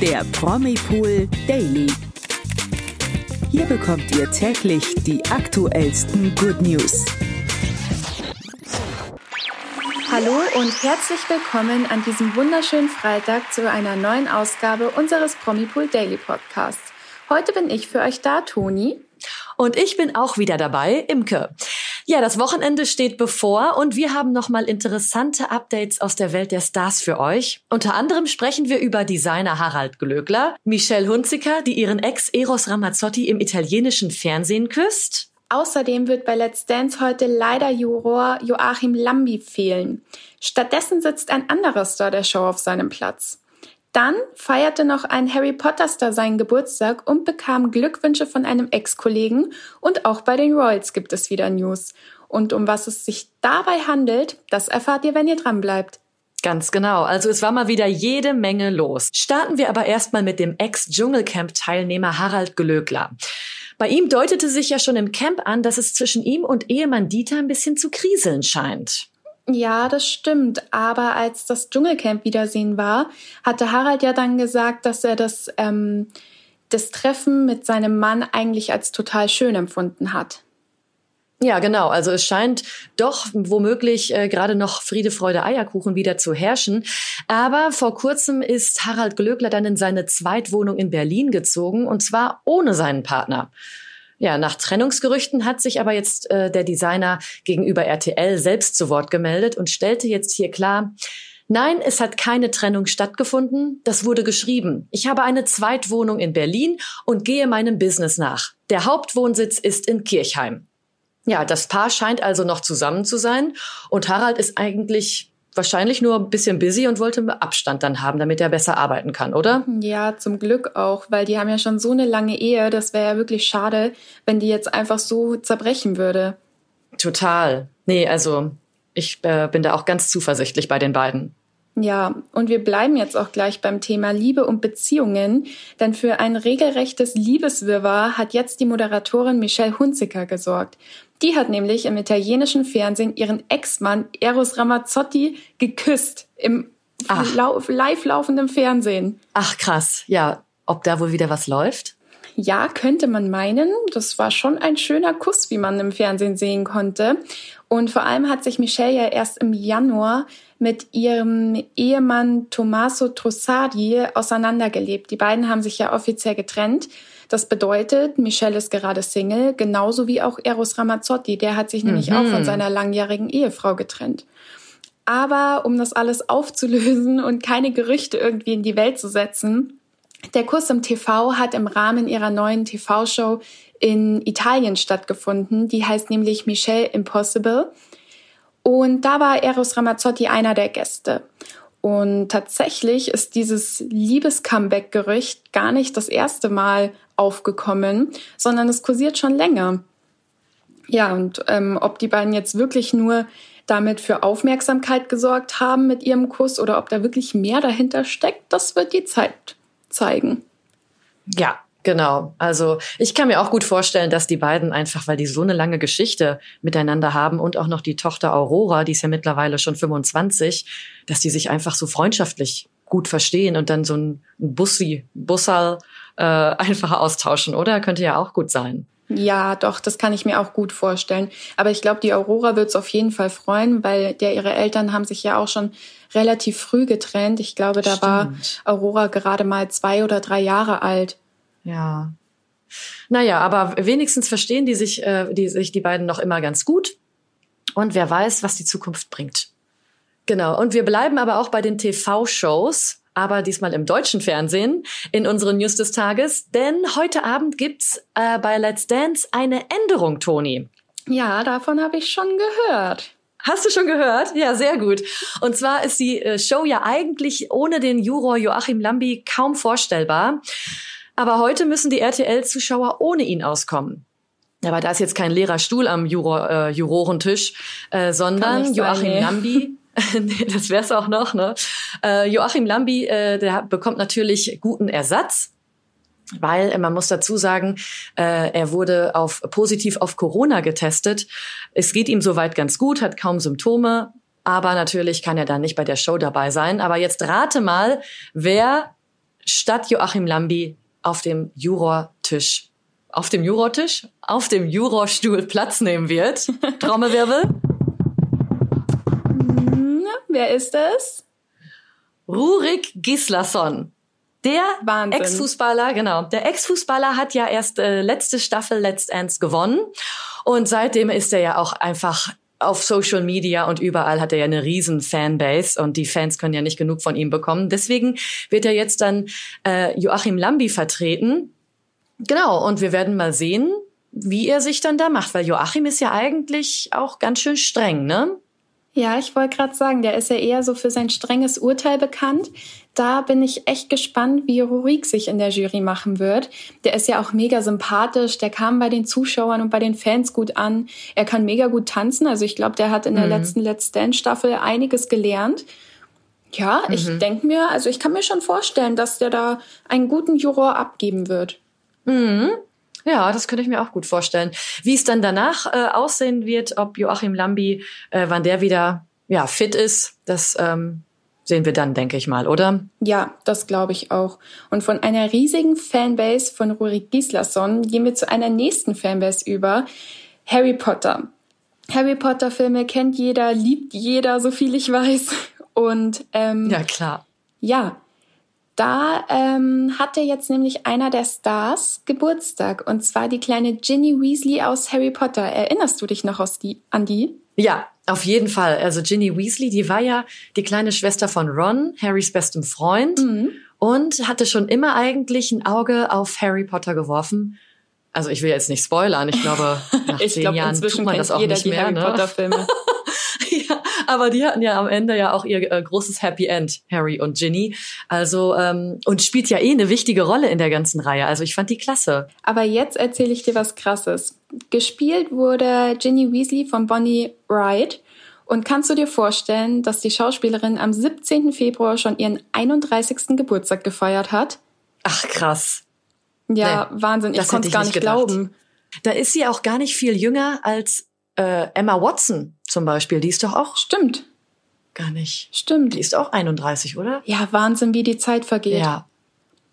der Promipool Daily. Hier bekommt ihr täglich die aktuellsten Good News. Hallo und herzlich willkommen an diesem wunderschönen Freitag zu einer neuen Ausgabe unseres Promipool Daily Podcasts. Heute bin ich für euch da, Toni. Und ich bin auch wieder dabei, Imke. Ja, das Wochenende steht bevor und wir haben nochmal interessante Updates aus der Welt der Stars für euch. Unter anderem sprechen wir über Designer Harald Glöckler, Michelle Hunziker, die ihren Ex Eros Ramazzotti im italienischen Fernsehen küsst. Außerdem wird bei Let's Dance heute leider Juror Joachim Lambi fehlen. Stattdessen sitzt ein anderer Star der Show auf seinem Platz. Dann feierte noch ein Harry Potter Star seinen Geburtstag und bekam Glückwünsche von einem Ex-Kollegen und auch bei den Royals gibt es wieder News. Und um was es sich dabei handelt, das erfahrt ihr, wenn ihr dran bleibt. Ganz genau. Also es war mal wieder jede Menge los. Starten wir aber erstmal mit dem Ex-Dschungelcamp-Teilnehmer Harald Glöckler. Bei ihm deutete sich ja schon im Camp an, dass es zwischen ihm und Ehemann Dieter ein bisschen zu kriseln scheint. Ja, das stimmt. Aber als das Dschungelcamp Wiedersehen war, hatte Harald ja dann gesagt, dass er das, ähm, das Treffen mit seinem Mann eigentlich als total schön empfunden hat. Ja, genau. Also es scheint doch womöglich äh, gerade noch Friede, Freude, Eierkuchen wieder zu herrschen. Aber vor kurzem ist Harald Glöckler dann in seine Zweitwohnung in Berlin gezogen und zwar ohne seinen Partner. Ja, nach Trennungsgerüchten hat sich aber jetzt äh, der Designer gegenüber RTL selbst zu Wort gemeldet und stellte jetzt hier klar, Nein, es hat keine Trennung stattgefunden. Das wurde geschrieben. Ich habe eine Zweitwohnung in Berlin und gehe meinem Business nach. Der Hauptwohnsitz ist in Kirchheim. Ja, das Paar scheint also noch zusammen zu sein und Harald ist eigentlich wahrscheinlich nur ein bisschen busy und wollte Abstand dann haben, damit er besser arbeiten kann, oder? Ja, zum Glück auch, weil die haben ja schon so eine lange Ehe. Das wäre ja wirklich schade, wenn die jetzt einfach so zerbrechen würde. Total. Nee, also ich äh, bin da auch ganz zuversichtlich bei den beiden. Ja, und wir bleiben jetzt auch gleich beim Thema Liebe und Beziehungen, denn für ein regelrechtes Liebeswirrwar hat jetzt die Moderatorin Michelle Hunziker gesorgt. Die hat nämlich im italienischen Fernsehen ihren Ex-Mann Eros Ramazzotti geküsst im live laufenden Fernsehen. Ach krass, ja, ob da wohl wieder was läuft? Ja, könnte man meinen. Das war schon ein schöner Kuss, wie man im Fernsehen sehen konnte. Und vor allem hat sich Michelle ja erst im Januar mit ihrem Ehemann Tommaso Trussardi auseinandergelebt. Die beiden haben sich ja offiziell getrennt. Das bedeutet, Michelle ist gerade Single, genauso wie auch Eros Ramazzotti. Der hat sich mhm. nämlich auch von mhm. seiner langjährigen Ehefrau getrennt. Aber um das alles aufzulösen und keine Gerüchte irgendwie in die Welt zu setzen, der Kuss im TV hat im Rahmen ihrer neuen TV-Show in Italien stattgefunden. Die heißt nämlich Michelle Impossible. Und da war Eros Ramazzotti einer der Gäste. Und tatsächlich ist dieses Liebes-Comeback-Gerücht gar nicht das erste Mal aufgekommen, sondern es kursiert schon länger. Ja, und ähm, ob die beiden jetzt wirklich nur damit für Aufmerksamkeit gesorgt haben mit ihrem Kuss oder ob da wirklich mehr dahinter steckt, das wird die Zeit zeigen. Ja, Genau. Also ich kann mir auch gut vorstellen, dass die beiden einfach, weil die so eine lange Geschichte miteinander haben und auch noch die Tochter Aurora, die ist ja mittlerweile schon 25, dass die sich einfach so freundschaftlich gut verstehen und dann so ein Bussi, Bussal äh, einfach austauschen, oder? Könnte ja auch gut sein. Ja, doch, das kann ich mir auch gut vorstellen. Aber ich glaube, die Aurora wird es auf jeden Fall freuen, weil der ihre Eltern haben sich ja auch schon relativ früh getrennt. Ich glaube, da Stimmt. war Aurora gerade mal zwei oder drei Jahre alt. Ja. Naja, aber wenigstens verstehen die sich, äh, die, sich die beiden noch immer ganz gut. Und wer weiß, was die Zukunft bringt. Genau. Und wir bleiben aber auch bei den TV-Shows, aber diesmal im deutschen Fernsehen in unseren News des Tages. Denn heute Abend gibt's äh, bei Let's Dance eine Änderung, Toni. Ja, davon habe ich schon gehört. Hast du schon gehört? Ja, sehr gut. Und zwar ist die äh, Show ja eigentlich ohne den Juror Joachim Lambi kaum vorstellbar. Aber heute müssen die RTL-Zuschauer ohne ihn auskommen. Aber da ist jetzt kein leerer Stuhl am Juror, äh, Jurorentisch, äh, sondern Joachim nee. Lambi. nee, das wär's auch noch, ne? Äh, Joachim Lambi, äh, der bekommt natürlich guten Ersatz weil äh, man muss dazu sagen, äh, er wurde auf positiv auf Corona getestet. Es geht ihm soweit ganz gut, hat kaum Symptome, aber natürlich kann er dann nicht bei der Show dabei sein. Aber jetzt rate mal, wer statt Joachim Lambi auf dem Jurortisch, auf dem Jurortisch, auf dem Jurorstuhl Platz nehmen wird. Trommelwirbel. Wer ist es? Rurik Gislason. Der Ex-Fußballer, genau. Der Ex-Fußballer hat ja erst äh, letzte Staffel Let's Dance gewonnen. Und seitdem ist er ja auch einfach auf Social Media und überall hat er ja eine riesen Fanbase und die Fans können ja nicht genug von ihm bekommen. Deswegen wird er jetzt dann äh, Joachim Lambi vertreten. Genau, und wir werden mal sehen, wie er sich dann da macht, weil Joachim ist ja eigentlich auch ganz schön streng, ne? Ja, ich wollte gerade sagen, der ist ja eher so für sein strenges Urteil bekannt. Da bin ich echt gespannt, wie Rurik sich in der Jury machen wird. Der ist ja auch mega sympathisch, der kam bei den Zuschauern und bei den Fans gut an. Er kann mega gut tanzen, also ich glaube, der hat in der mhm. letzten Let's Dance Staffel einiges gelernt. Ja, mhm. ich denke mir, also ich kann mir schon vorstellen, dass der da einen guten Juror abgeben wird. Mhm. Ja, das könnte ich mir auch gut vorstellen. Wie es dann danach äh, aussehen wird, ob Joachim Lambi, äh, wann der wieder ja fit ist, das ähm, sehen wir dann, denke ich mal, oder? Ja, das glaube ich auch. Und von einer riesigen Fanbase von Rurik Gislason gehen wir zu einer nächsten Fanbase über, Harry Potter. Harry Potter Filme kennt jeder, liebt jeder, so viel ich weiß. Und ähm, ja klar. Ja, da ähm, hatte jetzt nämlich einer der Stars Geburtstag und zwar die kleine Ginny Weasley aus Harry Potter. Erinnerst du dich noch aus die, an die? Ja, auf jeden Fall. Also Ginny Weasley, die war ja die kleine Schwester von Ron, Harrys bestem Freund mhm. und hatte schon immer eigentlich ein Auge auf Harry Potter geworfen. Also ich will jetzt nicht spoilern, ich glaube, nach ich zehn glaub, Jahren tut man das auch nicht mehr. Harry ne? Potter Filme. aber die hatten ja am Ende ja auch ihr äh, großes Happy End, Harry und Ginny. Also ähm, und spielt ja eh eine wichtige Rolle in der ganzen Reihe. Also ich fand die klasse. Aber jetzt erzähle ich dir was Krasses. Gespielt wurde Ginny Weasley von Bonnie Wright. Und kannst du dir vorstellen, dass die Schauspielerin am 17. Februar schon ihren 31. Geburtstag gefeiert hat? Ach krass. Ja, nee, Wahnsinn. Ich konnte es gar nicht gedacht. glauben. Da ist sie auch gar nicht viel jünger als äh, Emma Watson zum Beispiel. Die ist doch auch. Stimmt. Gar nicht. Stimmt. Die ist auch 31, oder? Ja, Wahnsinn, wie die Zeit vergeht. Ja.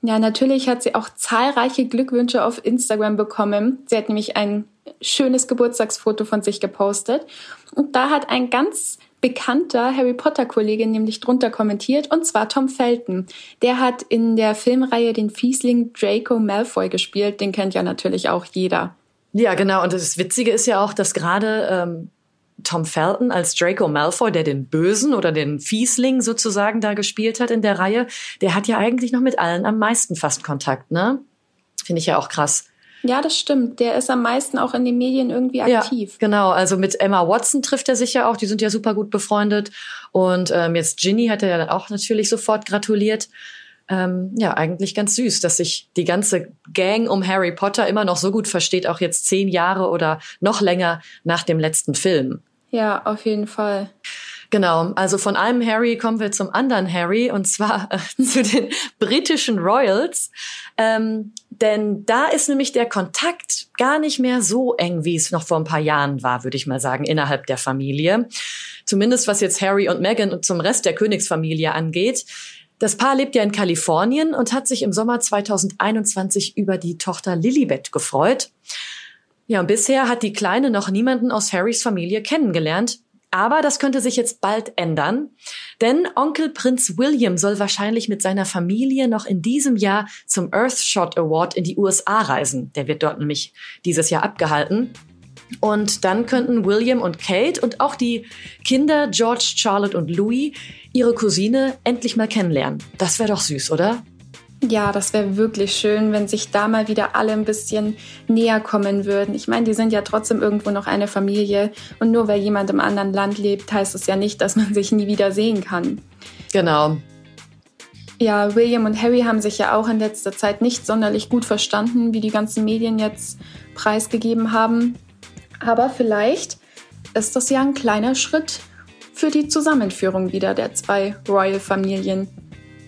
Ja, natürlich hat sie auch zahlreiche Glückwünsche auf Instagram bekommen. Sie hat nämlich ein schönes Geburtstagsfoto von sich gepostet. Und da hat ein ganz bekannter Harry Potter Kollege nämlich drunter kommentiert, und zwar Tom Felton. Der hat in der Filmreihe den Fiesling Draco Malfoy gespielt. Den kennt ja natürlich auch jeder. Ja, genau. Und das Witzige ist ja auch, dass gerade ähm, Tom Felton als Draco Malfoy, der den Bösen oder den Fiesling sozusagen da gespielt hat in der Reihe, der hat ja eigentlich noch mit allen am meisten fast Kontakt, ne? Finde ich ja auch krass. Ja, das stimmt. Der ist am meisten auch in den Medien irgendwie aktiv. Ja, genau. Also mit Emma Watson trifft er sich ja auch. Die sind ja super gut befreundet. Und ähm, jetzt Ginny hat er ja dann auch natürlich sofort gratuliert ähm, ja, eigentlich ganz süß, dass sich die ganze Gang um Harry Potter immer noch so gut versteht, auch jetzt zehn Jahre oder noch länger nach dem letzten Film. Ja, auf jeden Fall. Genau, also von einem Harry kommen wir zum anderen Harry und zwar äh, zu den britischen Royals. Ähm, denn da ist nämlich der Kontakt gar nicht mehr so eng, wie es noch vor ein paar Jahren war, würde ich mal sagen, innerhalb der Familie. Zumindest was jetzt Harry und Meghan und zum Rest der Königsfamilie angeht. Das Paar lebt ja in Kalifornien und hat sich im Sommer 2021 über die Tochter Lilibet gefreut. Ja, und bisher hat die Kleine noch niemanden aus Harrys Familie kennengelernt. Aber das könnte sich jetzt bald ändern, denn Onkel Prinz William soll wahrscheinlich mit seiner Familie noch in diesem Jahr zum Earthshot Award in die USA reisen. Der wird dort nämlich dieses Jahr abgehalten. Und dann könnten William und Kate und auch die Kinder George, Charlotte und Louis ihre Cousine endlich mal kennenlernen. Das wäre doch süß, oder? Ja, das wäre wirklich schön, wenn sich da mal wieder alle ein bisschen näher kommen würden. Ich meine, die sind ja trotzdem irgendwo noch eine Familie und nur weil jemand im anderen Land lebt, heißt es ja nicht, dass man sich nie wieder sehen kann. Genau. Ja, William und Harry haben sich ja auch in letzter Zeit nicht sonderlich gut verstanden, wie die ganzen Medien jetzt preisgegeben haben. Aber vielleicht ist das ja ein kleiner Schritt für die Zusammenführung wieder der zwei Royal-Familien.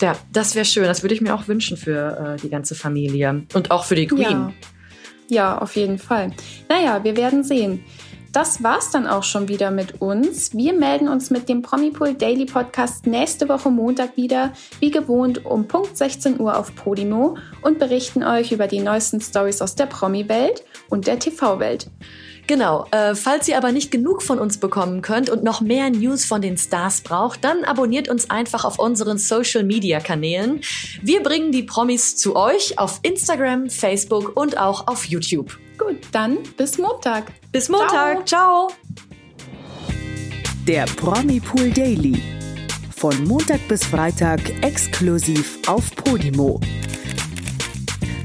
Ja, das wäre schön. Das würde ich mir auch wünschen für äh, die ganze Familie und auch für die Queen. Ja. ja, auf jeden Fall. Naja, wir werden sehen. Das war's dann auch schon wieder mit uns. Wir melden uns mit dem Promipool Daily Podcast nächste Woche Montag wieder, wie gewohnt um Punkt 16 Uhr auf Podimo und berichten euch über die neuesten Stories aus der Promi-Welt und der TV-Welt. Genau. Äh, falls ihr aber nicht genug von uns bekommen könnt und noch mehr News von den Stars braucht, dann abonniert uns einfach auf unseren Social Media Kanälen. Wir bringen die Promis zu euch auf Instagram, Facebook und auch auf YouTube. Gut, dann bis Montag. Bis Montag. Ciao. Ciao. Der Promi Pool Daily. Von Montag bis Freitag exklusiv auf Podimo.